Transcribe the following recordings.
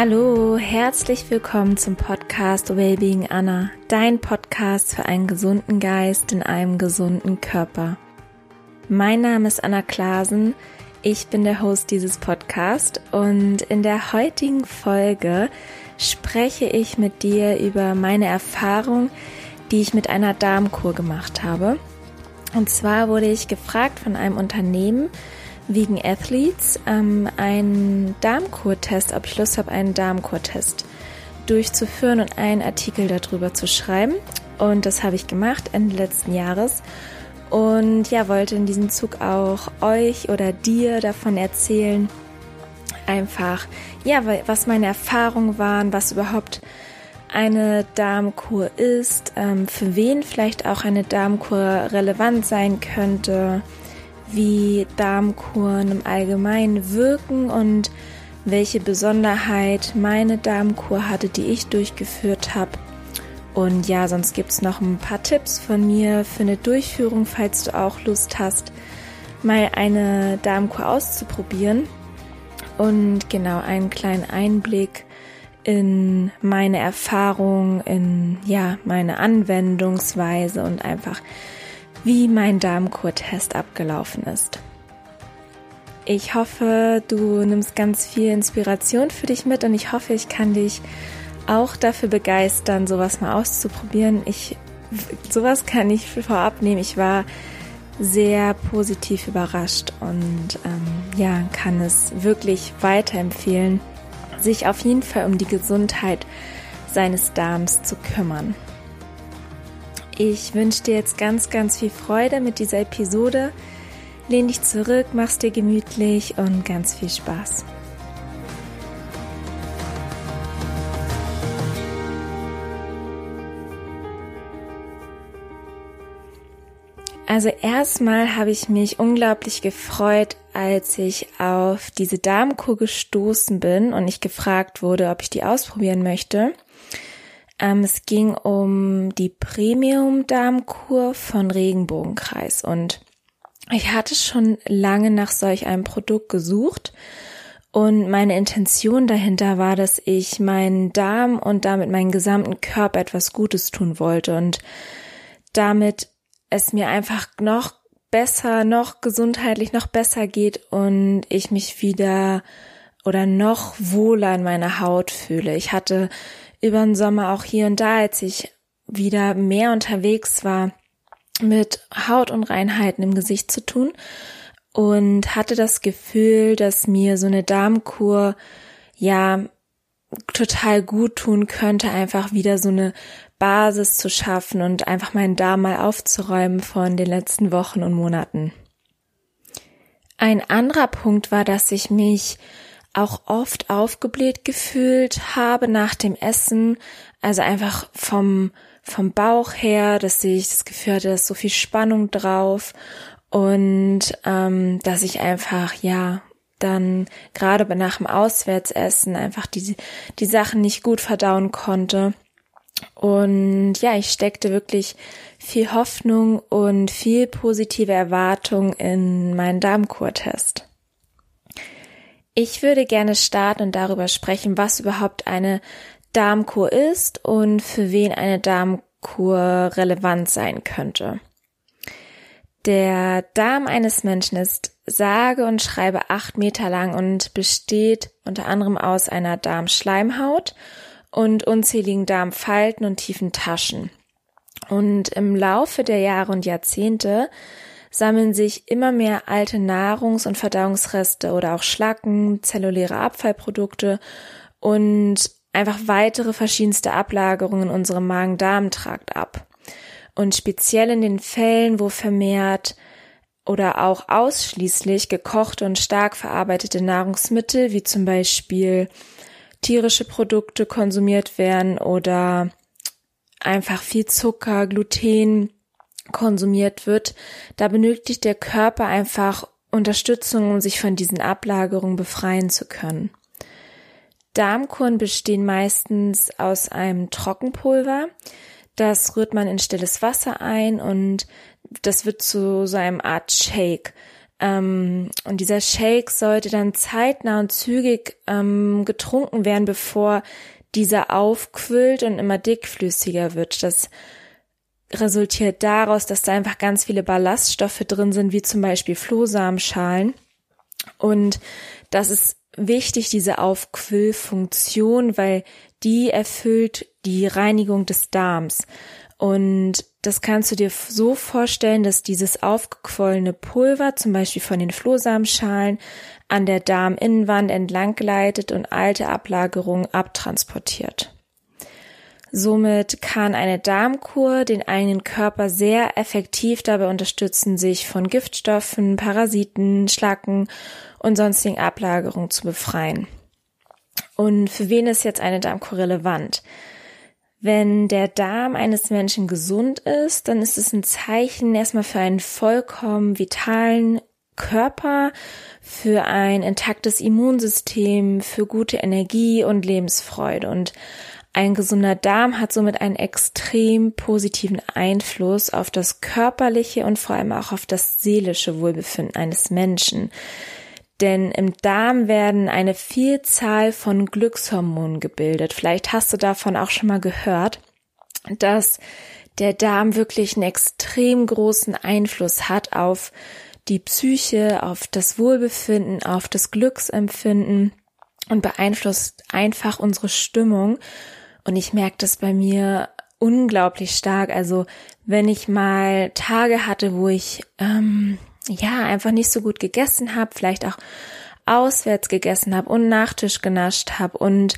Hallo, herzlich willkommen zum Podcast Wellbeing Anna, dein Podcast für einen gesunden Geist in einem gesunden Körper. Mein Name ist Anna Klasen, ich bin der Host dieses Podcasts und in der heutigen Folge spreche ich mit dir über meine Erfahrung, die ich mit einer Darmkur gemacht habe. Und zwar wurde ich gefragt von einem Unternehmen, Vegan Athletes ähm, einen Darmkurtest, ob ich Lust habe, einen Darmkurtest durchzuführen und einen Artikel darüber zu schreiben. Und das habe ich gemacht Ende letzten Jahres. Und ja, wollte in diesem Zug auch euch oder dir davon erzählen, einfach, ja, was meine Erfahrungen waren, was überhaupt eine Darmkur ist, ähm, für wen vielleicht auch eine Darmkur relevant sein könnte, wie Darmkuren im Allgemeinen wirken und welche Besonderheit meine Darmkur hatte, die ich durchgeführt habe. Und ja, sonst gibt es noch ein paar Tipps von mir für eine Durchführung, falls du auch Lust hast, mal eine Darmkur auszuprobieren. Und genau einen kleinen Einblick in meine Erfahrung, in ja, meine Anwendungsweise und einfach wie mein Darmkurtest abgelaufen ist. Ich hoffe, du nimmst ganz viel Inspiration für dich mit und ich hoffe, ich kann dich auch dafür begeistern, sowas mal auszuprobieren. Ich, sowas kann ich vorab nehmen. Ich war sehr positiv überrascht und ähm, ja, kann es wirklich weiterempfehlen, sich auf jeden Fall um die Gesundheit seines Darms zu kümmern. Ich wünsche dir jetzt ganz, ganz viel Freude mit dieser Episode. Lehn dich zurück, mach's dir gemütlich und ganz viel Spaß. Also erstmal habe ich mich unglaublich gefreut, als ich auf diese Darmkur gestoßen bin und ich gefragt wurde, ob ich die ausprobieren möchte. Ähm, es ging um die Premium-Darmkur von Regenbogenkreis. Und ich hatte schon lange nach solch einem Produkt gesucht. Und meine Intention dahinter war, dass ich meinen Darm und damit meinen gesamten Körper etwas Gutes tun wollte. Und damit es mir einfach noch besser, noch gesundheitlich noch besser geht und ich mich wieder oder noch wohler in meiner Haut fühle. Ich hatte über den Sommer auch hier und da, als ich wieder mehr unterwegs war, mit Hautunreinheiten im Gesicht zu tun und hatte das Gefühl, dass mir so eine Darmkur ja total gut tun könnte, einfach wieder so eine Basis zu schaffen und einfach meinen Darm mal aufzuräumen von den letzten Wochen und Monaten. Ein anderer Punkt war, dass ich mich auch oft aufgebläht gefühlt habe nach dem Essen. Also einfach vom, vom Bauch her, dass ich das Gefühl hatte, dass so viel Spannung drauf und ähm, dass ich einfach, ja, dann gerade nach dem Auswärtsessen einfach die, die Sachen nicht gut verdauen konnte. Und ja, ich steckte wirklich viel Hoffnung und viel positive Erwartung in meinen Darmkurtest. Ich würde gerne starten und darüber sprechen, was überhaupt eine Darmkur ist und für wen eine Darmkur relevant sein könnte. Der Darm eines Menschen ist sage und schreibe acht Meter lang und besteht unter anderem aus einer Darmschleimhaut und unzähligen Darmfalten und tiefen Taschen. Und im Laufe der Jahre und Jahrzehnte sammeln sich immer mehr alte Nahrungs- und Verdauungsreste oder auch Schlacken, zelluläre Abfallprodukte und einfach weitere verschiedenste Ablagerungen in unserem Magen-Darm-Trakt ab. Und speziell in den Fällen, wo vermehrt oder auch ausschließlich gekochte und stark verarbeitete Nahrungsmittel, wie zum Beispiel tierische Produkte konsumiert werden oder einfach viel Zucker, Gluten, konsumiert wird, da benötigt der Körper einfach Unterstützung, um sich von diesen Ablagerungen befreien zu können. Darmkuren bestehen meistens aus einem Trockenpulver. Das rührt man in stilles Wasser ein und das wird zu so einem Art Shake. Ähm, und dieser Shake sollte dann zeitnah und zügig ähm, getrunken werden, bevor dieser aufquillt und immer dickflüssiger wird. Das resultiert daraus, dass da einfach ganz viele Ballaststoffe drin sind, wie zum Beispiel Flohsamenschalen. Und das ist wichtig, diese Aufquillfunktion, weil die erfüllt die Reinigung des Darms. Und das kannst du dir so vorstellen, dass dieses aufgequollene Pulver, zum Beispiel von den Flohsamenschalen, an der Darminnenwand entlang gleitet und alte Ablagerungen abtransportiert. Somit kann eine Darmkur den eigenen Körper sehr effektiv dabei unterstützen, sich von Giftstoffen, Parasiten, Schlacken und sonstigen Ablagerungen zu befreien. Und für wen ist jetzt eine Darmkur relevant? Wenn der Darm eines Menschen gesund ist, dann ist es ein Zeichen erstmal für einen vollkommen vitalen Körper, für ein intaktes Immunsystem, für gute Energie und Lebensfreude. Und ein gesunder Darm hat somit einen extrem positiven Einfluss auf das körperliche und vor allem auch auf das seelische Wohlbefinden eines Menschen. Denn im Darm werden eine Vielzahl von Glückshormonen gebildet. Vielleicht hast du davon auch schon mal gehört, dass der Darm wirklich einen extrem großen Einfluss hat auf die Psyche, auf das Wohlbefinden, auf das Glücksempfinden und beeinflusst einfach unsere Stimmung. Und ich merke das bei mir unglaublich stark. Also wenn ich mal Tage hatte, wo ich ähm, ja, einfach nicht so gut gegessen habe, vielleicht auch auswärts gegessen habe und Nachtisch genascht habe und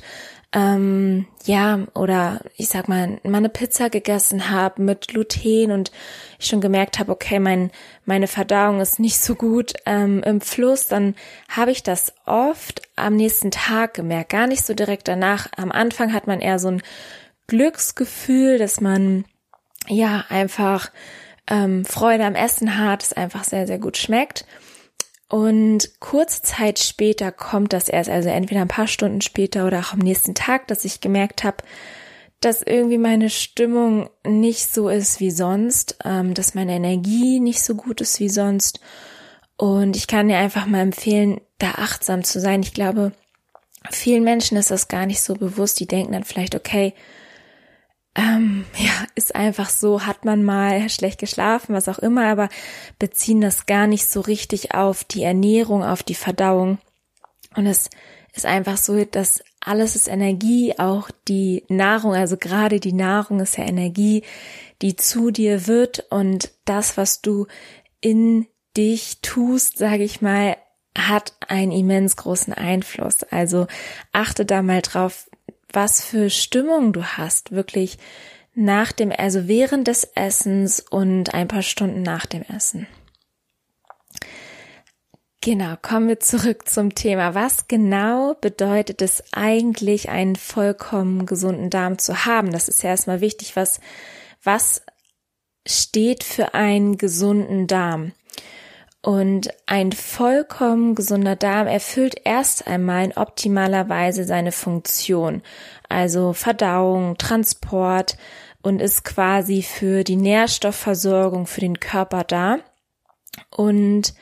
ähm, ja, oder ich sag mal, mal eine Pizza gegessen habe mit Gluten und ich schon gemerkt habe, okay, mein, meine Verdauung ist nicht so gut ähm, im Fluss, dann habe ich das oft am nächsten Tag gemerkt, gar nicht so direkt danach. Am Anfang hat man eher so ein Glücksgefühl, dass man ja einfach ähm, Freude am Essen hat, es einfach sehr, sehr gut schmeckt. Und kurze Zeit später kommt das erst, also entweder ein paar Stunden später oder auch am nächsten Tag, dass ich gemerkt habe, dass irgendwie meine Stimmung nicht so ist wie sonst, ähm, dass meine Energie nicht so gut ist wie sonst. Und ich kann dir einfach mal empfehlen, da achtsam zu sein. Ich glaube, vielen Menschen ist das gar nicht so bewusst. Die denken dann vielleicht, okay, ähm, ja, ist einfach so, hat man mal schlecht geschlafen, was auch immer, aber beziehen das gar nicht so richtig auf die Ernährung, auf die Verdauung. Und es ist einfach so, dass alles ist Energie, auch die Nahrung, also gerade die Nahrung ist ja Energie, die zu dir wird und das, was du in dich tust, sage ich mal, hat einen immens großen Einfluss. Also achte da mal drauf, was für Stimmung du hast, wirklich nach dem, also während des Essens und ein paar Stunden nach dem Essen. Genau, kommen wir zurück zum Thema. Was genau bedeutet es eigentlich, einen vollkommen gesunden Darm zu haben? Das ist ja erstmal wichtig. Was, was steht für einen gesunden Darm? Und ein vollkommen gesunder Darm erfüllt erst einmal in optimaler Weise seine Funktion, also Verdauung, Transport und ist quasi für die Nährstoffversorgung für den Körper da. Und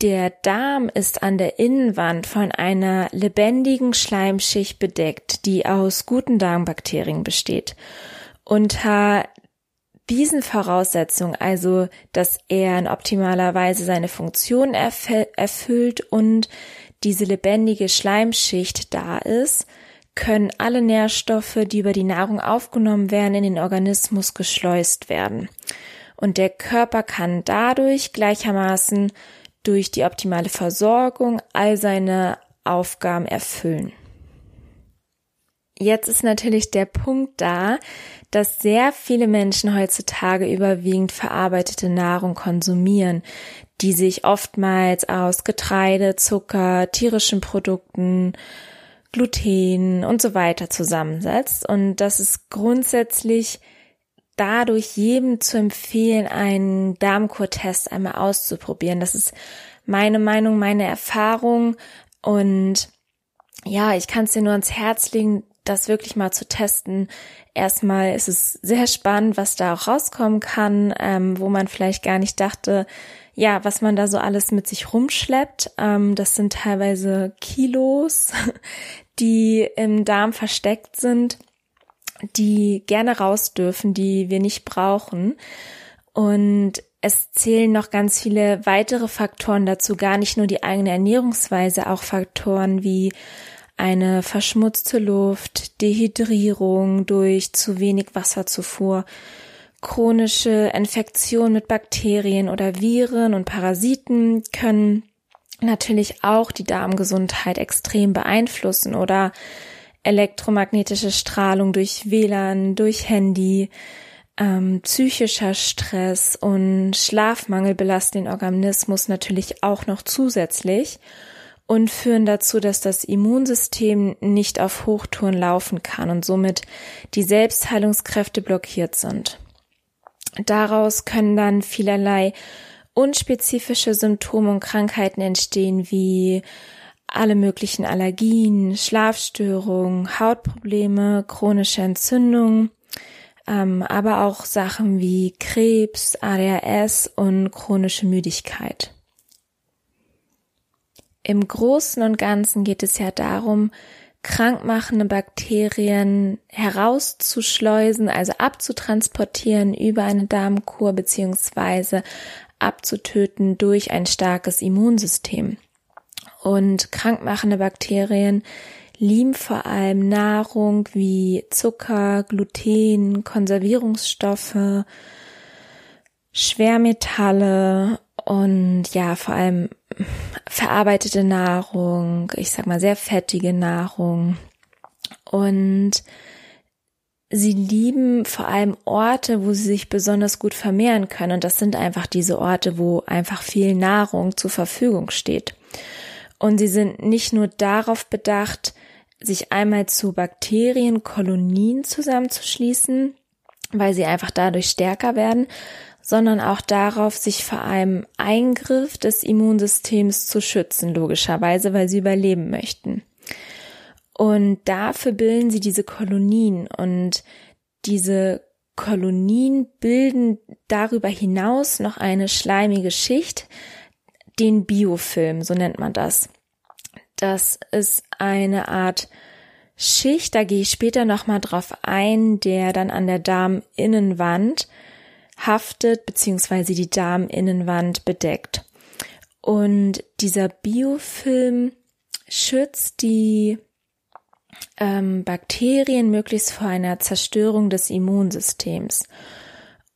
der Darm ist an der Innenwand von einer lebendigen Schleimschicht bedeckt, die aus guten Darmbakterien besteht. Unter diesen Voraussetzungen, also dass er in optimaler Weise seine Funktion erfüllt und diese lebendige Schleimschicht da ist, können alle Nährstoffe, die über die Nahrung aufgenommen werden, in den Organismus geschleust werden. Und der Körper kann dadurch gleichermaßen durch die optimale Versorgung all seine Aufgaben erfüllen. Jetzt ist natürlich der Punkt da, dass sehr viele Menschen heutzutage überwiegend verarbeitete Nahrung konsumieren, die sich oftmals aus Getreide, Zucker, tierischen Produkten, Gluten und so weiter zusammensetzt. Und das ist grundsätzlich dadurch jedem zu empfehlen, einen Darmkurtest einmal auszuprobieren. Das ist meine Meinung, meine Erfahrung. Und ja, ich kann es dir nur ans Herz legen, das wirklich mal zu testen. Erstmal ist es sehr spannend, was da auch rauskommen kann, ähm, wo man vielleicht gar nicht dachte, ja, was man da so alles mit sich rumschleppt. Ähm, das sind teilweise Kilos, die im Darm versteckt sind, die gerne raus dürfen, die wir nicht brauchen. Und es zählen noch ganz viele weitere Faktoren dazu, gar nicht nur die eigene Ernährungsweise, auch Faktoren wie eine verschmutzte Luft, Dehydrierung durch zu wenig Wasserzufuhr, chronische Infektionen mit Bakterien oder Viren und Parasiten können natürlich auch die Darmgesundheit extrem beeinflussen oder elektromagnetische Strahlung durch WLAN, durch Handy, ähm, psychischer Stress und Schlafmangel belasten den Organismus natürlich auch noch zusätzlich und führen dazu, dass das Immunsystem nicht auf Hochtouren laufen kann und somit die Selbstheilungskräfte blockiert sind. Daraus können dann vielerlei unspezifische Symptome und Krankheiten entstehen wie alle möglichen Allergien, Schlafstörungen, Hautprobleme, chronische Entzündungen, ähm, aber auch Sachen wie Krebs, ADHS und chronische Müdigkeit. Im Großen und Ganzen geht es ja darum, krankmachende Bakterien herauszuschleusen, also abzutransportieren über eine Darmkur beziehungsweise abzutöten durch ein starkes Immunsystem. Und krankmachende Bakterien lieben vor allem Nahrung wie Zucker, Gluten, Konservierungsstoffe, Schwermetalle und ja, vor allem verarbeitete Nahrung, ich sag mal sehr fettige Nahrung. Und sie lieben vor allem Orte, wo sie sich besonders gut vermehren können. Und das sind einfach diese Orte, wo einfach viel Nahrung zur Verfügung steht. Und sie sind nicht nur darauf bedacht, sich einmal zu Bakterienkolonien zusammenzuschließen, weil sie einfach dadurch stärker werden, sondern auch darauf, sich vor einem Eingriff des Immunsystems zu schützen, logischerweise, weil sie überleben möchten. Und dafür bilden sie diese Kolonien und diese Kolonien bilden darüber hinaus noch eine schleimige Schicht, den Biofilm, so nennt man das. Das ist eine Art Schicht, da gehe ich später nochmal drauf ein, der dann an der Darminnenwand haftet, beziehungsweise die Darminnenwand bedeckt. Und dieser Biofilm schützt die ähm, Bakterien möglichst vor einer Zerstörung des Immunsystems.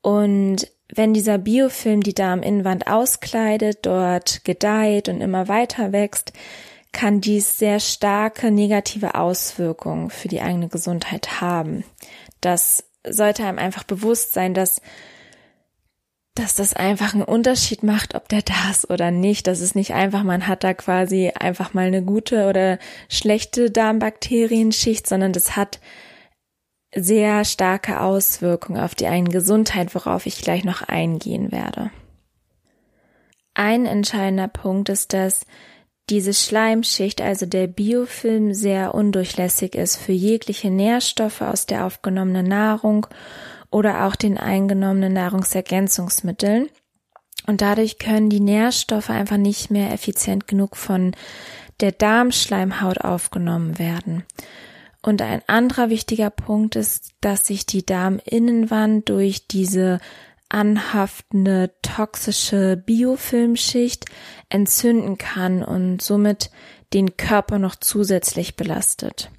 Und wenn dieser Biofilm die Darminnenwand auskleidet, dort gedeiht und immer weiter wächst, kann dies sehr starke negative Auswirkungen für die eigene Gesundheit haben. Das sollte einem einfach bewusst sein, dass dass das einfach einen Unterschied macht, ob der da ist oder nicht. Das ist nicht einfach, man hat da quasi einfach mal eine gute oder schlechte Darmbakterienschicht, sondern das hat sehr starke Auswirkungen auf die eigene Gesundheit, worauf ich gleich noch eingehen werde. Ein entscheidender Punkt ist, dass diese Schleimschicht, also der Biofilm, sehr undurchlässig ist für jegliche Nährstoffe aus der aufgenommenen Nahrung oder auch den eingenommenen Nahrungsergänzungsmitteln. Und dadurch können die Nährstoffe einfach nicht mehr effizient genug von der Darmschleimhaut aufgenommen werden. Und ein anderer wichtiger Punkt ist, dass sich die Darminnenwand durch diese anhaftende toxische Biofilmschicht entzünden kann und somit den Körper noch zusätzlich belastet.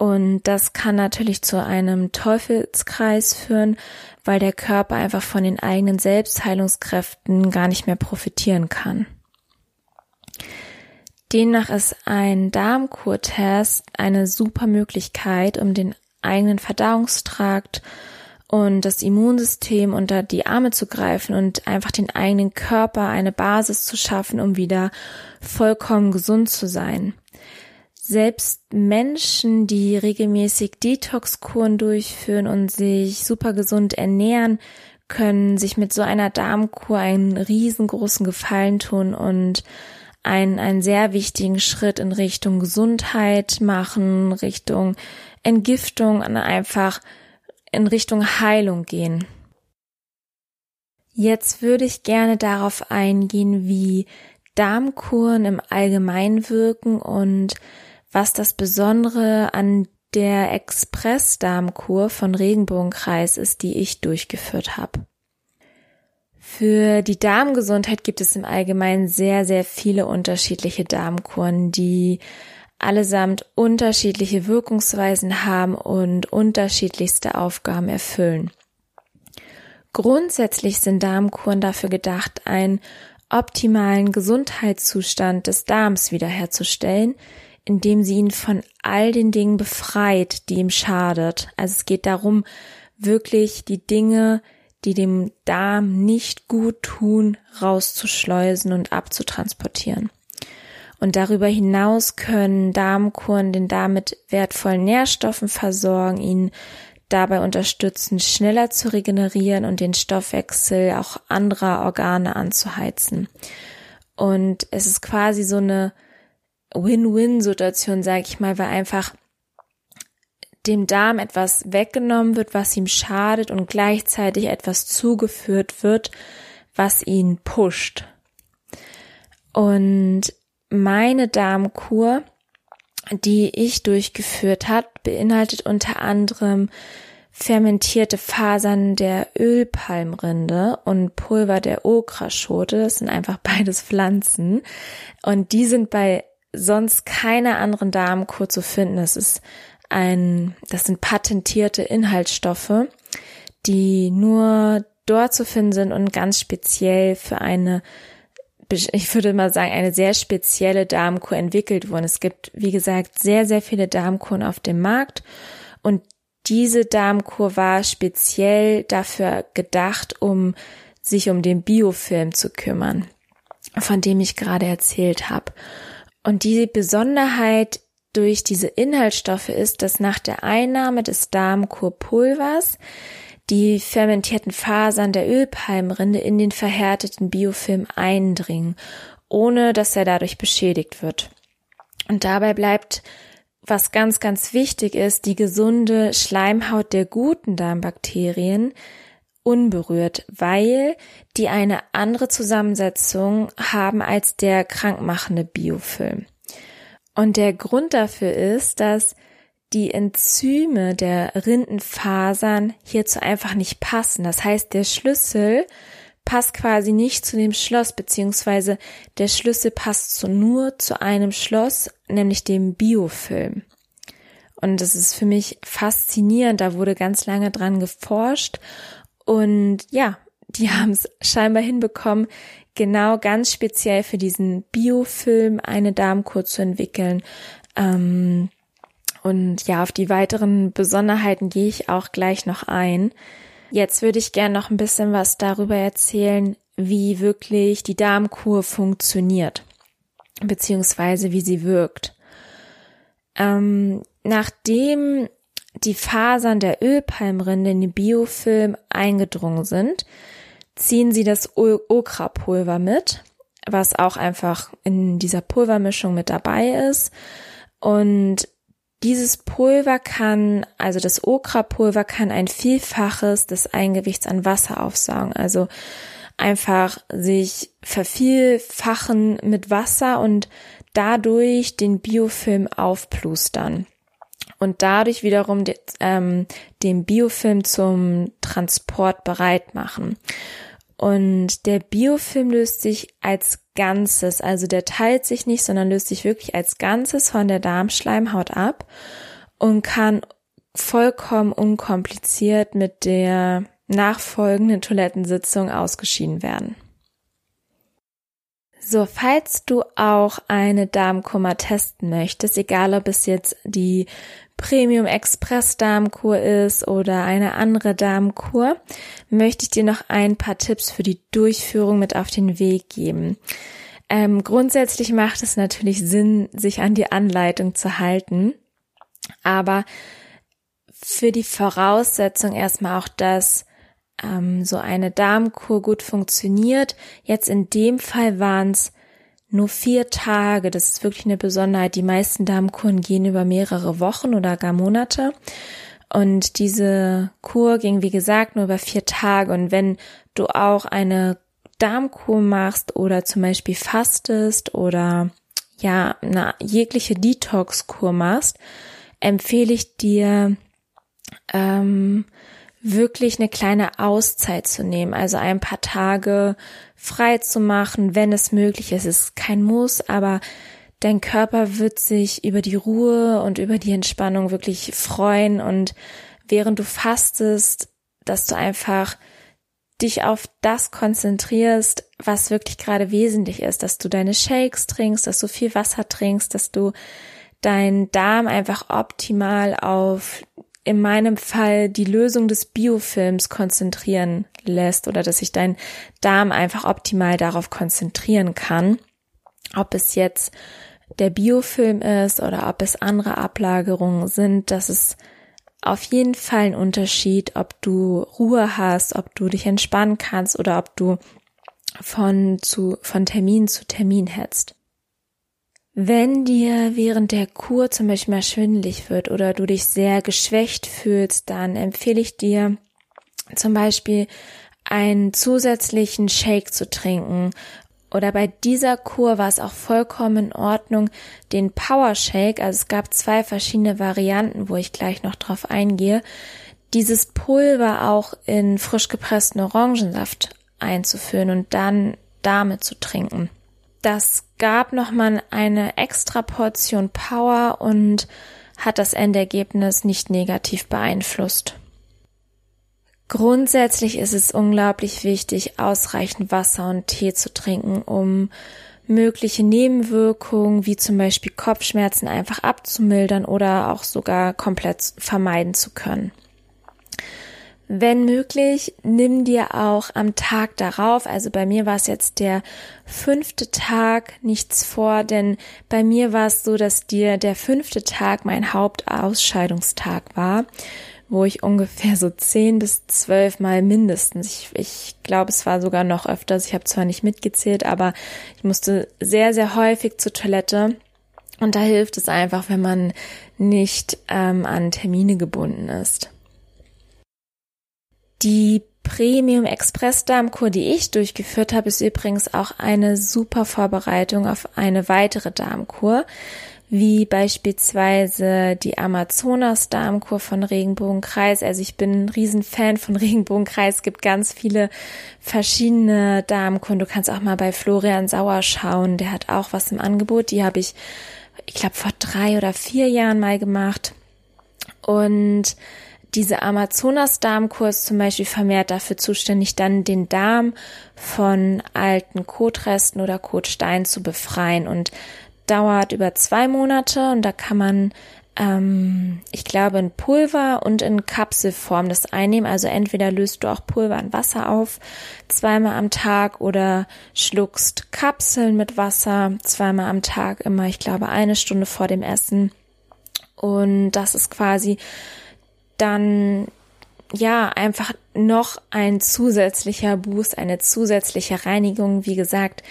Und das kann natürlich zu einem Teufelskreis führen, weil der Körper einfach von den eigenen Selbstheilungskräften gar nicht mehr profitieren kann. Demnach ist ein Darmkurtest eine super Möglichkeit, um den eigenen Verdauungstrakt und das Immunsystem unter die Arme zu greifen und einfach den eigenen Körper eine Basis zu schaffen, um wieder vollkommen gesund zu sein. Selbst Menschen, die regelmäßig Detox-Kuren durchführen und sich super gesund ernähren, können sich mit so einer Darmkur einen riesengroßen Gefallen tun und einen, einen sehr wichtigen Schritt in Richtung Gesundheit machen, Richtung Entgiftung und einfach in Richtung Heilung gehen. Jetzt würde ich gerne darauf eingehen, wie Darmkuren im Allgemeinen wirken und was das Besondere an der Express-Darmkur von Regenbogenkreis ist, die ich durchgeführt habe. Für die Darmgesundheit gibt es im Allgemeinen sehr, sehr viele unterschiedliche Darmkuren, die allesamt unterschiedliche Wirkungsweisen haben und unterschiedlichste Aufgaben erfüllen. Grundsätzlich sind Darmkuren dafür gedacht, einen optimalen Gesundheitszustand des Darms wiederherzustellen, indem sie ihn von all den Dingen befreit, die ihm schadet. Also es geht darum, wirklich die Dinge, die dem Darm nicht gut tun, rauszuschleusen und abzutransportieren. Und darüber hinaus können Darmkuren den Darm mit wertvollen Nährstoffen versorgen, ihn dabei unterstützen, schneller zu regenerieren und den Stoffwechsel auch anderer Organe anzuheizen. Und es ist quasi so eine Win-Win-Situation, sage ich mal, weil einfach dem Darm etwas weggenommen wird, was ihm schadet und gleichzeitig etwas zugeführt wird, was ihn pusht. Und meine Darmkur, die ich durchgeführt hat, beinhaltet unter anderem fermentierte Fasern der Ölpalmrinde und Pulver der Okraschote. Das sind einfach beides Pflanzen. Und die sind bei sonst keiner anderen Darmkur zu finden. Das ist ein, das sind patentierte Inhaltsstoffe, die nur dort zu finden sind und ganz speziell für eine, ich würde mal sagen, eine sehr spezielle Darmkur entwickelt wurden. Es gibt, wie gesagt, sehr, sehr viele Darmkuren auf dem Markt und diese Darmkur war speziell dafür gedacht, um sich um den Biofilm zu kümmern, von dem ich gerade erzählt habe. Und die Besonderheit durch diese Inhaltsstoffe ist, dass nach der Einnahme des Darmkurpulvers die fermentierten Fasern der Ölpalmrinde in den verhärteten Biofilm eindringen, ohne dass er dadurch beschädigt wird. Und dabei bleibt, was ganz, ganz wichtig ist, die gesunde Schleimhaut der guten Darmbakterien unberührt, weil die eine andere Zusammensetzung haben als der krankmachende Biofilm. Und der Grund dafür ist, dass die Enzyme der Rindenfasern hierzu einfach nicht passen. Das heißt, der Schlüssel passt quasi nicht zu dem Schloss, beziehungsweise der Schlüssel passt zu, nur zu einem Schloss, nämlich dem Biofilm. Und das ist für mich faszinierend. Da wurde ganz lange dran geforscht. Und ja, die haben es scheinbar hinbekommen, genau ganz speziell für diesen Biofilm eine Darmkur zu entwickeln. Ähm, und ja, auf die weiteren Besonderheiten gehe ich auch gleich noch ein. Jetzt würde ich gerne noch ein bisschen was darüber erzählen, wie wirklich die Darmkur funktioniert, beziehungsweise wie sie wirkt. Ähm, nachdem die Fasern der Ölpalmrinde in den Biofilm eingedrungen sind, ziehen Sie das Okra-Pulver mit, was auch einfach in dieser Pulvermischung mit dabei ist. Und dieses Pulver kann, also das Okra-Pulver kann ein Vielfaches des Eingewichts an Wasser aufsaugen. Also einfach sich vervielfachen mit Wasser und dadurch den Biofilm aufplustern und dadurch wiederum de, ähm, den Biofilm zum Transport bereit machen. Und der Biofilm löst sich als Ganzes, also der teilt sich nicht, sondern löst sich wirklich als Ganzes von der Darmschleimhaut ab und kann vollkommen unkompliziert mit der nachfolgenden Toilettensitzung ausgeschieden werden. So, falls du auch eine Darmkummer testen möchtest, egal ob es jetzt die Premium Express Darmkur ist oder eine andere Darmkur, möchte ich dir noch ein paar Tipps für die Durchführung mit auf den Weg geben. Ähm, grundsätzlich macht es natürlich Sinn, sich an die Anleitung zu halten, aber für die Voraussetzung erstmal auch, dass ähm, so eine Darmkur gut funktioniert. Jetzt in dem Fall waren es nur vier Tage. Das ist wirklich eine Besonderheit. Die meisten Darmkuren gehen über mehrere Wochen oder gar Monate. Und diese Kur ging, wie gesagt, nur über vier Tage. Und wenn du auch eine Darmkur machst oder zum Beispiel fastest oder ja, eine jegliche Detox-Kur machst, empfehle ich dir, ähm, wirklich eine kleine Auszeit zu nehmen, also ein paar Tage frei zu machen, wenn es möglich ist. Es ist kein Muss, aber dein Körper wird sich über die Ruhe und über die Entspannung wirklich freuen und während du fastest, dass du einfach dich auf das konzentrierst, was wirklich gerade wesentlich ist, dass du deine Shakes trinkst, dass du viel Wasser trinkst, dass du deinen Darm einfach optimal auf in meinem Fall die Lösung des Biofilms konzentrieren lässt oder dass sich dein Darm einfach optimal darauf konzentrieren kann. Ob es jetzt der Biofilm ist oder ob es andere Ablagerungen sind, das ist auf jeden Fall ein Unterschied, ob du Ruhe hast, ob du dich entspannen kannst oder ob du von zu, von Termin zu Termin hetzt. Wenn dir während der Kur zum Beispiel mal schwindelig wird oder du dich sehr geschwächt fühlst, dann empfehle ich dir zum Beispiel einen zusätzlichen Shake zu trinken. Oder bei dieser Kur war es auch vollkommen in Ordnung, den Power Shake, also es gab zwei verschiedene Varianten, wo ich gleich noch drauf eingehe, dieses Pulver auch in frisch gepressten Orangensaft einzuführen und dann damit zu trinken. Das gab nochmal eine extra Portion Power und hat das Endergebnis nicht negativ beeinflusst. Grundsätzlich ist es unglaublich wichtig, ausreichend Wasser und Tee zu trinken, um mögliche Nebenwirkungen wie zum Beispiel Kopfschmerzen einfach abzumildern oder auch sogar komplett vermeiden zu können. Wenn möglich, nimm dir auch am Tag darauf, also bei mir war es jetzt der fünfte Tag, nichts vor, denn bei mir war es so, dass dir der fünfte Tag mein Hauptausscheidungstag war wo ich ungefähr so zehn bis zwölf Mal mindestens, ich, ich glaube, es war sogar noch öfters, ich habe zwar nicht mitgezählt, aber ich musste sehr, sehr häufig zur Toilette. Und da hilft es einfach, wenn man nicht ähm, an Termine gebunden ist. Die Premium Express Darmkur, die ich durchgeführt habe, ist übrigens auch eine super Vorbereitung auf eine weitere Darmkur wie beispielsweise die Amazonas-Darmkur von Regenbogenkreis. Also ich bin ein Riesenfan von Regenbogenkreis. Es gibt ganz viele verschiedene Darmkuren. Du kannst auch mal bei Florian Sauer schauen. Der hat auch was im Angebot. Die habe ich, ich glaube, vor drei oder vier Jahren mal gemacht. Und diese Amazonas-Darmkur ist zum Beispiel vermehrt dafür zuständig, dann den Darm von alten Kotresten oder Kotsteinen zu befreien. Und dauert über zwei Monate und da kann man, ähm, ich glaube, in Pulver und in Kapselform das einnehmen. Also entweder löst du auch Pulver in Wasser auf, zweimal am Tag oder schluckst Kapseln mit Wasser zweimal am Tag, immer, ich glaube, eine Stunde vor dem Essen. Und das ist quasi dann ja, einfach noch ein zusätzlicher Boost, eine zusätzliche Reinigung. Wie gesagt,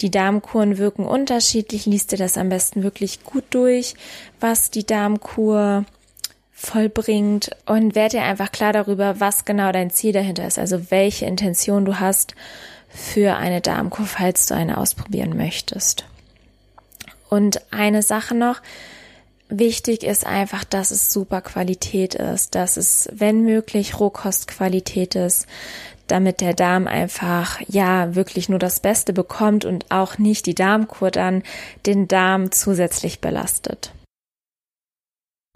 die Darmkuren wirken unterschiedlich. Liest dir das am besten wirklich gut durch, was die Darmkur vollbringt und werd dir einfach klar darüber, was genau dein Ziel dahinter ist, also welche Intention du hast für eine Darmkur, falls du eine ausprobieren möchtest. Und eine Sache noch, Wichtig ist einfach, dass es super Qualität ist, dass es, wenn möglich, Rohkostqualität ist, damit der Darm einfach, ja, wirklich nur das Beste bekommt und auch nicht die Darmkur dann den Darm zusätzlich belastet.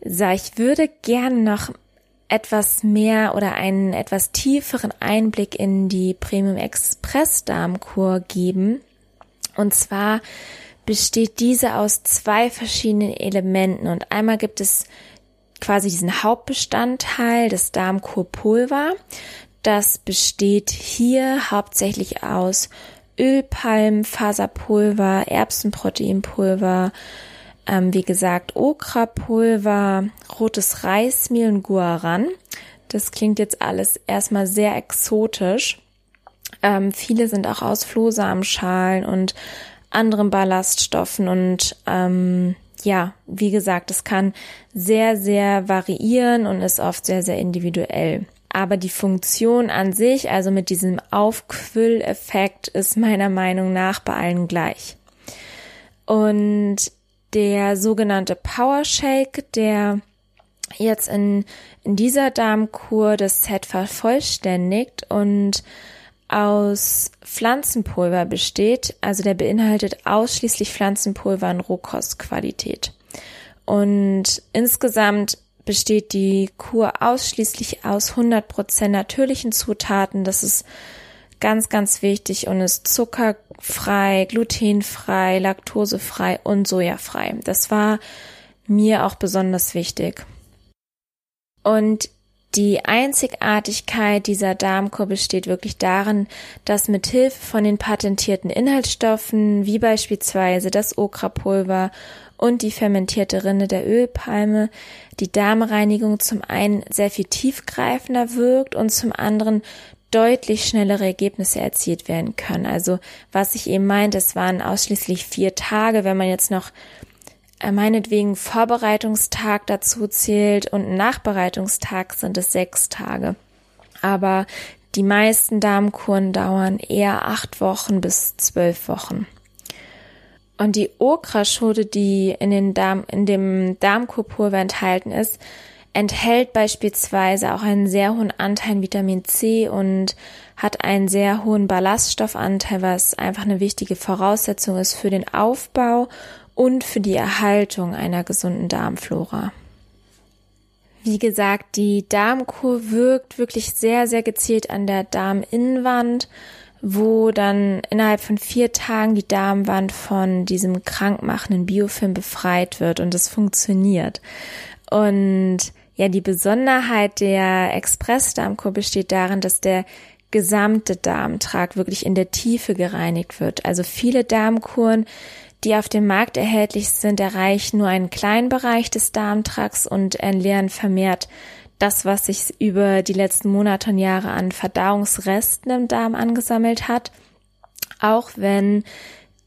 So, ich würde gerne noch etwas mehr oder einen etwas tieferen Einblick in die Premium Express Darmkur geben. Und zwar besteht diese aus zwei verschiedenen Elementen und einmal gibt es quasi diesen Hauptbestandteil des Darmkurpulver. Das besteht hier hauptsächlich aus Ölpalmfaserpulver, Erbsenproteinpulver, ähm, wie gesagt Okrapulver, rotes Reismehl und Guaran. Das klingt jetzt alles erstmal sehr exotisch. Ähm, viele sind auch aus Flohsamenschalen und anderen Ballaststoffen und ähm, ja, wie gesagt, es kann sehr, sehr variieren und ist oft sehr, sehr individuell. Aber die Funktion an sich, also mit diesem Aufquülleffekt, ist meiner Meinung nach bei allen gleich. Und der sogenannte Power Shake, der jetzt in, in dieser Darmkur das Set vervollständigt und aus Pflanzenpulver besteht, also der beinhaltet ausschließlich Pflanzenpulver in Rohkostqualität. Und insgesamt besteht die Kur ausschließlich aus 100% natürlichen Zutaten. Das ist ganz, ganz wichtig und ist zuckerfrei, glutenfrei, laktosefrei und sojafrei. Das war mir auch besonders wichtig. Und die Einzigartigkeit dieser Darmkur besteht wirklich darin, dass mit Hilfe von den patentierten Inhaltsstoffen, wie beispielsweise das Okrapulver und die fermentierte Rinde der Ölpalme, die Darmreinigung zum einen sehr viel tiefgreifender wirkt und zum anderen deutlich schnellere Ergebnisse erzielt werden können. Also was ich eben meinte, es waren ausschließlich vier Tage, wenn man jetzt noch meinetwegen Vorbereitungstag dazu zählt und Nachbereitungstag sind es sechs Tage. Aber die meisten Darmkuren dauern eher acht Wochen bis zwölf Wochen. Und die Okraschode, die in, den Darm, in dem Darmkurpulver enthalten ist, enthält beispielsweise auch einen sehr hohen Anteil Vitamin C und hat einen sehr hohen Ballaststoffanteil, was einfach eine wichtige Voraussetzung ist für den Aufbau und für die Erhaltung einer gesunden Darmflora. Wie gesagt, die Darmkur wirkt wirklich sehr, sehr gezielt an der Darminnenwand, wo dann innerhalb von vier Tagen die Darmwand von diesem krankmachenden Biofilm befreit wird und es funktioniert. Und ja, die Besonderheit der Express-Darmkur besteht darin, dass der gesamte Darmtrakt wirklich in der Tiefe gereinigt wird. Also viele Darmkuren die auf dem Markt erhältlich sind, erreichen nur einen kleinen Bereich des Darmtrakts und entleeren vermehrt das, was sich über die letzten Monate und Jahre an Verdauungsresten im Darm angesammelt hat. Auch wenn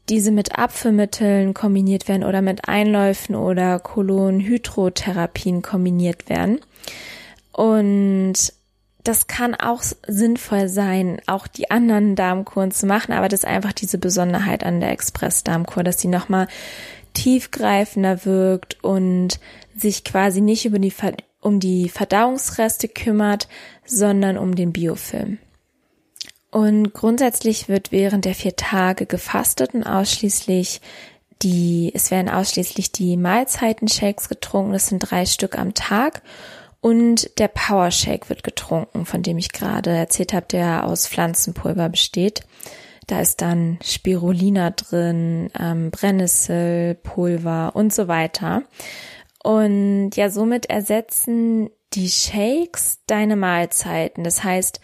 diese mit Abführmitteln kombiniert werden oder mit Einläufen oder Kolonhydrotherapien kombiniert werden. Und das kann auch sinnvoll sein, auch die anderen Darmkuren zu machen, aber das ist einfach diese Besonderheit an der Express-Darmkur, dass sie nochmal tiefgreifender wirkt und sich quasi nicht über die, um die Verdauungsreste kümmert, sondern um den Biofilm. Und grundsätzlich wird während der vier Tage gefastet und ausschließlich die, es werden ausschließlich die Mahlzeiten-Shakes getrunken, das sind drei Stück am Tag und der Power Shake wird getrunken, von dem ich gerade erzählt habe, der aus Pflanzenpulver besteht. Da ist dann Spirulina drin, ähm, Brennnesselpulver und so weiter. Und ja, somit ersetzen die Shakes deine Mahlzeiten. Das heißt,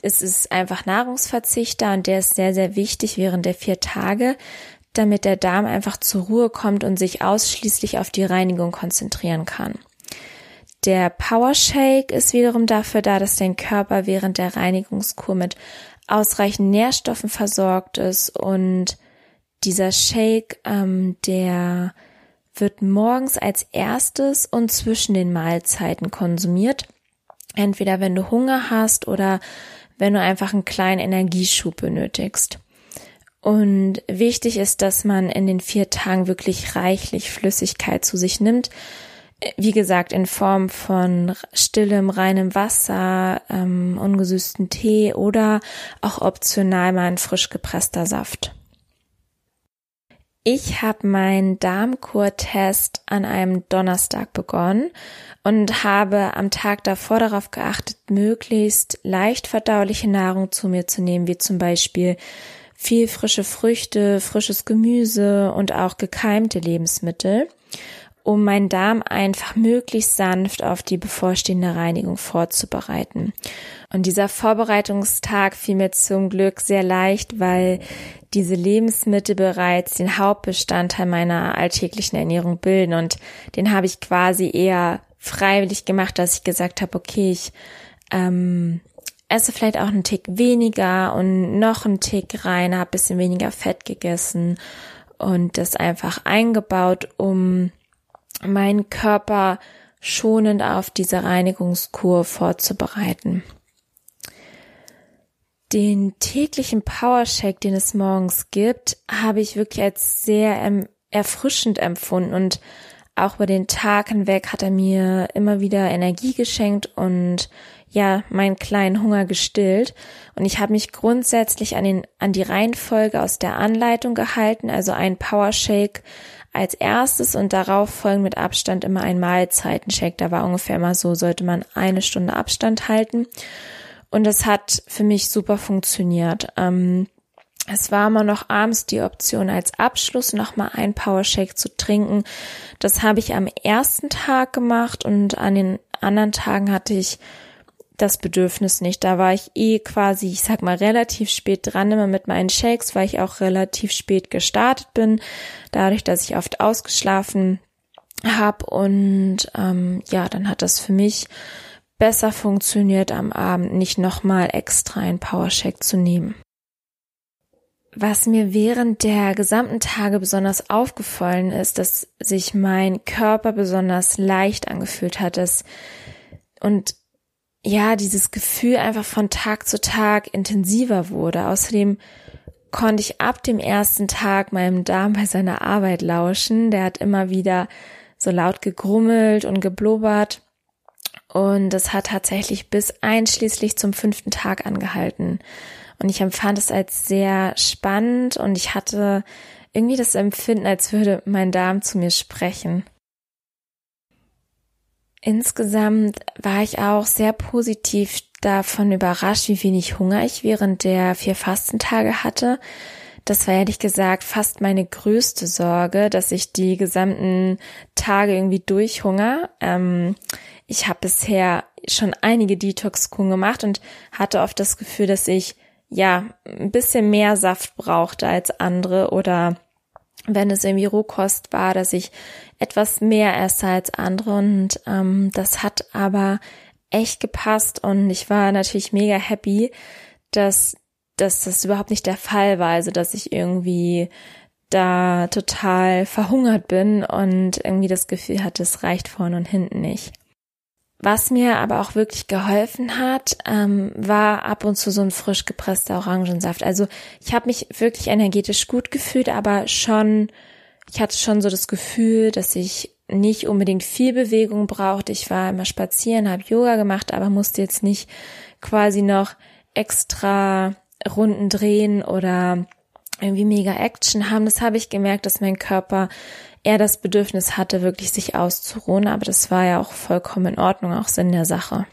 es ist einfach Nahrungsverzicht da und der ist sehr, sehr wichtig während der vier Tage, damit der Darm einfach zur Ruhe kommt und sich ausschließlich auf die Reinigung konzentrieren kann. Der Power Shake ist wiederum dafür da, dass dein Körper während der Reinigungskur mit ausreichend Nährstoffen versorgt ist und dieser Shake, ähm, der wird morgens als erstes und zwischen den Mahlzeiten konsumiert. Entweder wenn du Hunger hast oder wenn du einfach einen kleinen Energieschub benötigst. Und wichtig ist, dass man in den vier Tagen wirklich reichlich Flüssigkeit zu sich nimmt, wie gesagt, in Form von stillem, reinem Wasser, ähm, ungesüßten Tee oder auch optional mal ein frisch gepresster Saft. Ich habe meinen Darmkur-Test an einem Donnerstag begonnen und habe am Tag davor darauf geachtet, möglichst leicht verdauliche Nahrung zu mir zu nehmen, wie zum Beispiel viel frische Früchte, frisches Gemüse und auch gekeimte Lebensmittel um meinen Darm einfach möglichst sanft auf die bevorstehende Reinigung vorzubereiten. Und dieser Vorbereitungstag fiel mir zum Glück sehr leicht, weil diese Lebensmittel bereits den Hauptbestandteil meiner alltäglichen Ernährung bilden und den habe ich quasi eher freiwillig gemacht, dass ich gesagt habe, okay, ich ähm, esse vielleicht auch einen Tick weniger und noch einen Tick rein, habe bisschen weniger Fett gegessen und das einfach eingebaut, um meinen Körper schonend auf diese Reinigungskur vorzubereiten. Den täglichen Powershake, den es morgens gibt, habe ich wirklich als sehr erfrischend empfunden und auch über den Tag hinweg hat er mir immer wieder Energie geschenkt und ja, meinen kleinen Hunger gestillt. Und ich habe mich grundsätzlich an, den, an die Reihenfolge aus der Anleitung gehalten, also ein Powershake als erstes und darauf folgen mit Abstand immer ein Mahlzeitenshake. Da war ungefähr immer so, sollte man eine Stunde Abstand halten. Und das hat für mich super funktioniert. Ähm, es war immer noch abends die Option, als Abschluss nochmal ein Powershake zu trinken. Das habe ich am ersten Tag gemacht und an den anderen Tagen hatte ich das Bedürfnis nicht. Da war ich eh quasi, ich sag mal, relativ spät dran immer mit meinen Shakes, weil ich auch relativ spät gestartet bin, dadurch, dass ich oft ausgeschlafen habe und ähm, ja, dann hat das für mich besser funktioniert am Abend, nicht nochmal extra ein Powershake zu nehmen. Was mir während der gesamten Tage besonders aufgefallen ist, dass sich mein Körper besonders leicht angefühlt hat, dass, und ja, dieses Gefühl einfach von Tag zu Tag intensiver wurde. Außerdem konnte ich ab dem ersten Tag meinem Darm bei seiner Arbeit lauschen. Der hat immer wieder so laut gegrummelt und geblubbert. Und das hat tatsächlich bis einschließlich zum fünften Tag angehalten. Und ich empfand es als sehr spannend und ich hatte irgendwie das Empfinden, als würde mein Darm zu mir sprechen. Insgesamt war ich auch sehr positiv davon überrascht, wie wenig Hunger ich während der vier Fastentage hatte. Das war ehrlich gesagt fast meine größte Sorge, dass ich die gesamten Tage irgendwie durchhunger. Ähm, ich habe bisher schon einige Detox-Kuren gemacht und hatte oft das Gefühl, dass ich ja, ein bisschen mehr Saft brauchte als andere oder wenn es irgendwie Rohkost war, dass ich etwas mehr esse als andere und ähm, das hat aber echt gepasst und ich war natürlich mega happy, dass, dass das überhaupt nicht der Fall war, also dass ich irgendwie da total verhungert bin und irgendwie das Gefühl hatte, es reicht vorne und hinten nicht. Was mir aber auch wirklich geholfen hat, ähm, war ab und zu so ein frisch gepresster Orangensaft. Also ich habe mich wirklich energetisch gut gefühlt, aber schon, ich hatte schon so das Gefühl, dass ich nicht unbedingt viel Bewegung brauchte. Ich war immer spazieren, habe Yoga gemacht, aber musste jetzt nicht quasi noch extra Runden drehen oder irgendwie mega Action haben. Das habe ich gemerkt, dass mein Körper er das Bedürfnis hatte, wirklich sich auszuruhen, aber das war ja auch vollkommen in Ordnung, auch Sinn der Sache.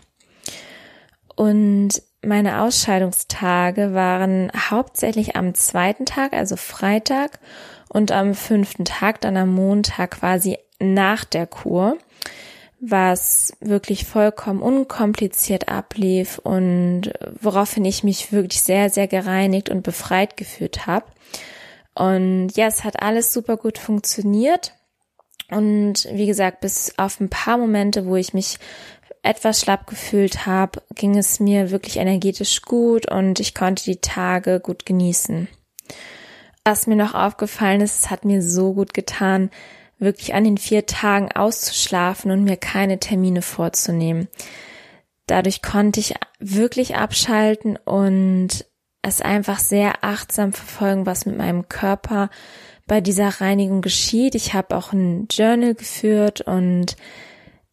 Und meine Ausscheidungstage waren hauptsächlich am zweiten Tag, also Freitag, und am fünften Tag, dann am Montag quasi nach der Kur, was wirklich vollkommen unkompliziert ablief und woraufhin ich mich wirklich sehr, sehr gereinigt und befreit gefühlt habe. Und ja, es hat alles super gut funktioniert. Und wie gesagt, bis auf ein paar Momente, wo ich mich etwas schlapp gefühlt habe, ging es mir wirklich energetisch gut und ich konnte die Tage gut genießen. Was mir noch aufgefallen ist, es hat mir so gut getan, wirklich an den vier Tagen auszuschlafen und mir keine Termine vorzunehmen. Dadurch konnte ich wirklich abschalten und es einfach sehr achtsam verfolgen, was mit meinem Körper bei dieser Reinigung geschieht. Ich habe auch ein Journal geführt und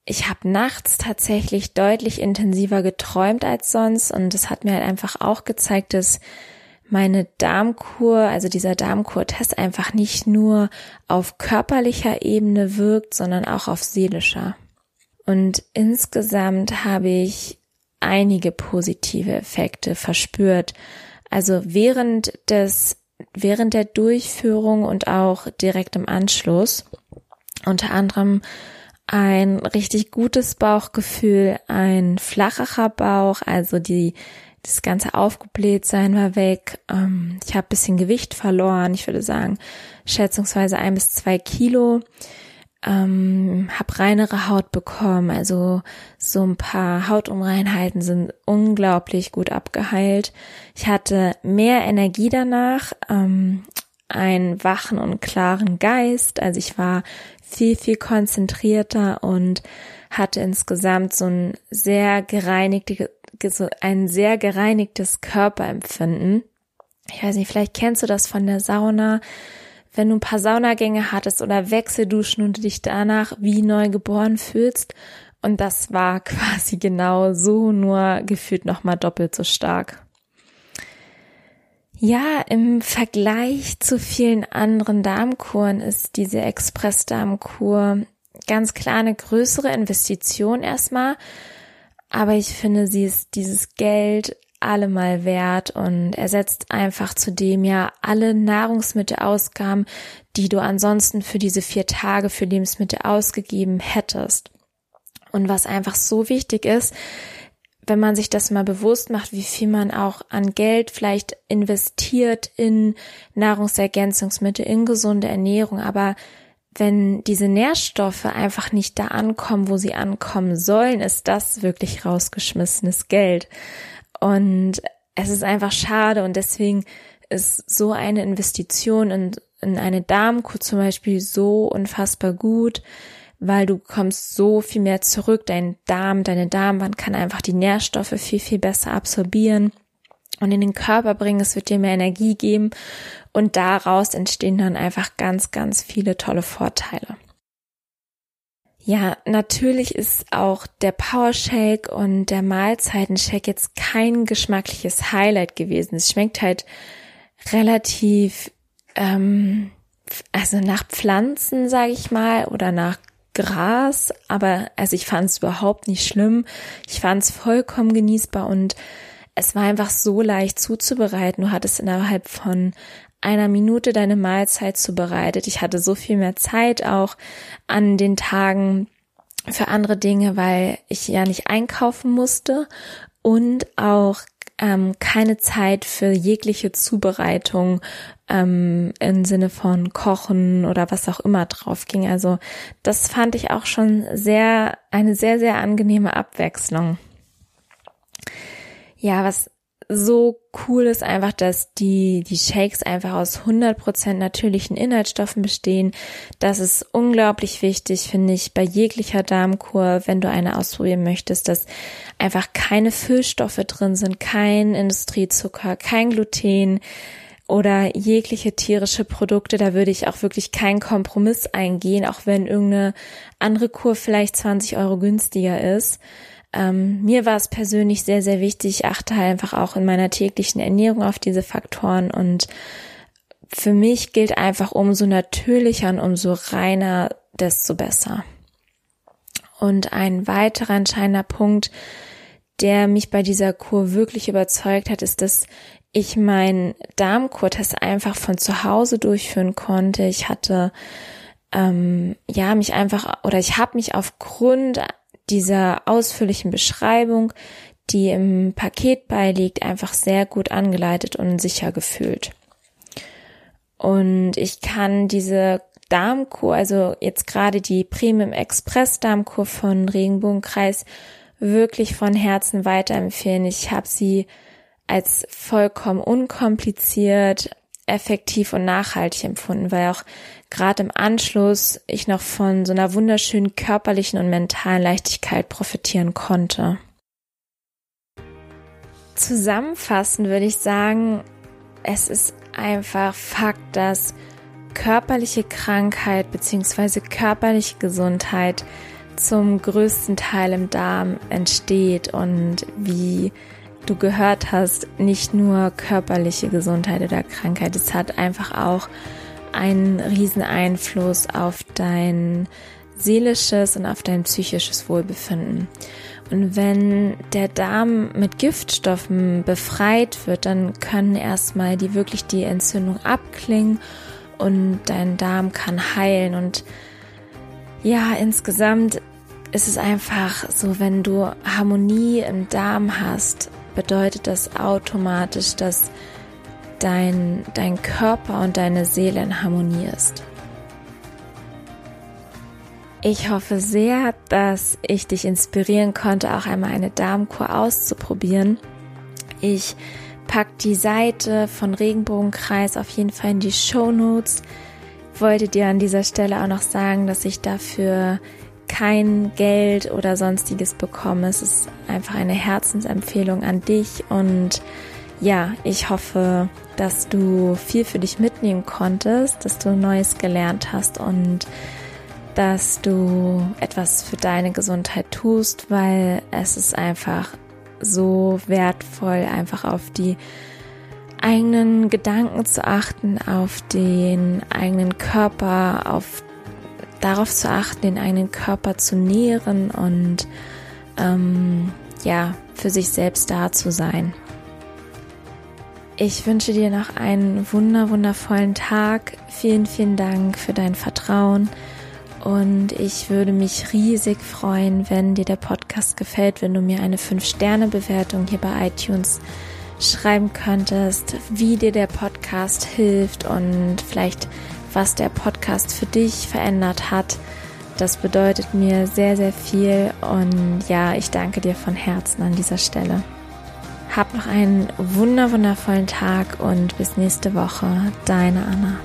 ich habe nachts tatsächlich deutlich intensiver geträumt als sonst und es hat mir halt einfach auch gezeigt, dass meine Darmkur, also dieser Darmkur-Test einfach nicht nur auf körperlicher Ebene wirkt, sondern auch auf seelischer. Und insgesamt habe ich einige positive Effekte verspürt. Also während des, während der Durchführung und auch direkt im Anschluss. Unter anderem ein richtig gutes Bauchgefühl, ein flacherer Bauch, also die, das ganze Aufgeblähtsein war weg. Ähm, ich habe bisschen Gewicht verloren, ich würde sagen schätzungsweise ein bis zwei Kilo ähm, habe reinere Haut bekommen. Also so ein paar Hautunreinheiten sind unglaublich gut abgeheilt. Ich hatte mehr Energie danach, ähm, einen wachen und klaren Geist. Also ich war viel, viel konzentrierter und hatte insgesamt so ein sehr gereinigtes, ein sehr gereinigtes Körperempfinden. Ich weiß nicht, vielleicht kennst du das von der Sauna, wenn du ein paar Saunagänge hattest oder Wechselduschen und dich danach wie neu geboren fühlst. Und das war quasi genau so, nur gefühlt nochmal doppelt so stark. Ja, im Vergleich zu vielen anderen Darmkuren ist diese Express-Darmkur ganz klar eine größere Investition erstmal. Aber ich finde, sie ist dieses Geld allemal wert und ersetzt einfach zudem ja alle Nahrungsmittelausgaben, die du ansonsten für diese vier Tage für Lebensmittel ausgegeben hättest. Und was einfach so wichtig ist, wenn man sich das mal bewusst macht, wie viel man auch an Geld vielleicht investiert in Nahrungsergänzungsmittel, in gesunde Ernährung, aber wenn diese Nährstoffe einfach nicht da ankommen, wo sie ankommen sollen, ist das wirklich rausgeschmissenes Geld. Und es ist einfach schade und deswegen ist so eine Investition in, in eine Darmkur zum Beispiel so unfassbar gut, weil du kommst so viel mehr zurück. Dein Darm, deine Darmwand kann einfach die Nährstoffe viel, viel besser absorbieren und in den Körper bringen. Es wird dir mehr Energie geben und daraus entstehen dann einfach ganz, ganz viele tolle Vorteile. Ja, natürlich ist auch der Power Shake und der Mahlzeitenshake jetzt kein geschmackliches Highlight gewesen. Es schmeckt halt relativ, ähm, also nach Pflanzen, sage ich mal, oder nach Gras, aber also ich fand es überhaupt nicht schlimm. Ich fand es vollkommen genießbar und es war einfach so leicht zuzubereiten. Du hattest innerhalb von einer Minute deine Mahlzeit zubereitet. Ich hatte so viel mehr Zeit auch an den Tagen für andere Dinge, weil ich ja nicht einkaufen musste und auch ähm, keine Zeit für jegliche Zubereitung ähm, im Sinne von Kochen oder was auch immer drauf ging. Also das fand ich auch schon sehr, eine sehr, sehr angenehme Abwechslung. Ja, was so cool ist einfach, dass die, die Shakes einfach aus 100% natürlichen Inhaltsstoffen bestehen. Das ist unglaublich wichtig, finde ich, bei jeglicher Darmkur, wenn du eine ausprobieren möchtest, dass einfach keine Füllstoffe drin sind, kein Industriezucker, kein Gluten, oder jegliche tierische Produkte, da würde ich auch wirklich keinen Kompromiss eingehen, auch wenn irgendeine andere Kur vielleicht 20 Euro günstiger ist. Ähm, mir war es persönlich sehr, sehr wichtig. Ich achte halt einfach auch in meiner täglichen Ernährung auf diese Faktoren und für mich gilt einfach umso natürlicher und umso reiner, desto besser. Und ein weiterer entscheidender Punkt, der mich bei dieser Kur wirklich überzeugt hat, ist, dass ich meinen Darmkurtest einfach von zu Hause durchführen konnte. Ich hatte ähm, ja mich einfach oder ich habe mich aufgrund dieser ausführlichen Beschreibung, die im Paket beiliegt, einfach sehr gut angeleitet und sicher gefühlt. Und ich kann diese Darmkur, also jetzt gerade die Premium Express Darmkur von Regenbogenkreis, wirklich von Herzen weiterempfehlen. Ich habe sie als vollkommen unkompliziert, effektiv und nachhaltig empfunden, weil auch gerade im Anschluss ich noch von so einer wunderschönen körperlichen und mentalen Leichtigkeit profitieren konnte. Zusammenfassend würde ich sagen, es ist einfach Fakt, dass körperliche Krankheit bzw. körperliche Gesundheit zum größten Teil im Darm entsteht und wie du gehört hast, nicht nur körperliche Gesundheit oder Krankheit, es hat einfach auch einen riesen Einfluss auf dein seelisches und auf dein psychisches Wohlbefinden. Und wenn der Darm mit Giftstoffen befreit wird, dann können erstmal die wirklich die Entzündung abklingen und dein Darm kann heilen. Und ja, insgesamt ist es einfach so, wenn du Harmonie im Darm hast, bedeutet das automatisch, dass dein, dein Körper und deine Seele in Harmonie ist. Ich hoffe sehr, dass ich dich inspirieren konnte, auch einmal eine Darmkur auszuprobieren. Ich pack die Seite von Regenbogenkreis auf jeden Fall in die Show Notes. Wollte dir an dieser Stelle auch noch sagen, dass ich dafür kein Geld oder sonstiges bekomme. Es ist einfach eine Herzensempfehlung an dich und ja, ich hoffe, dass du viel für dich mitnehmen konntest, dass du Neues gelernt hast und dass du etwas für deine Gesundheit tust, weil es ist einfach so wertvoll, einfach auf die eigenen Gedanken zu achten, auf den eigenen Körper, auf darauf zu achten, den eigenen Körper zu nähren und ähm, ja, für sich selbst da zu sein. Ich wünsche dir noch einen wunder, wundervollen Tag. Vielen, vielen Dank für dein Vertrauen. Und ich würde mich riesig freuen, wenn dir der Podcast gefällt, wenn du mir eine 5-Sterne-Bewertung hier bei iTunes schreiben könntest, wie dir der Podcast hilft und vielleicht was der Podcast für dich verändert hat. Das bedeutet mir sehr, sehr viel und ja, ich danke dir von Herzen an dieser Stelle. Hab noch einen wunder wundervollen Tag und bis nächste Woche. Deine Anna.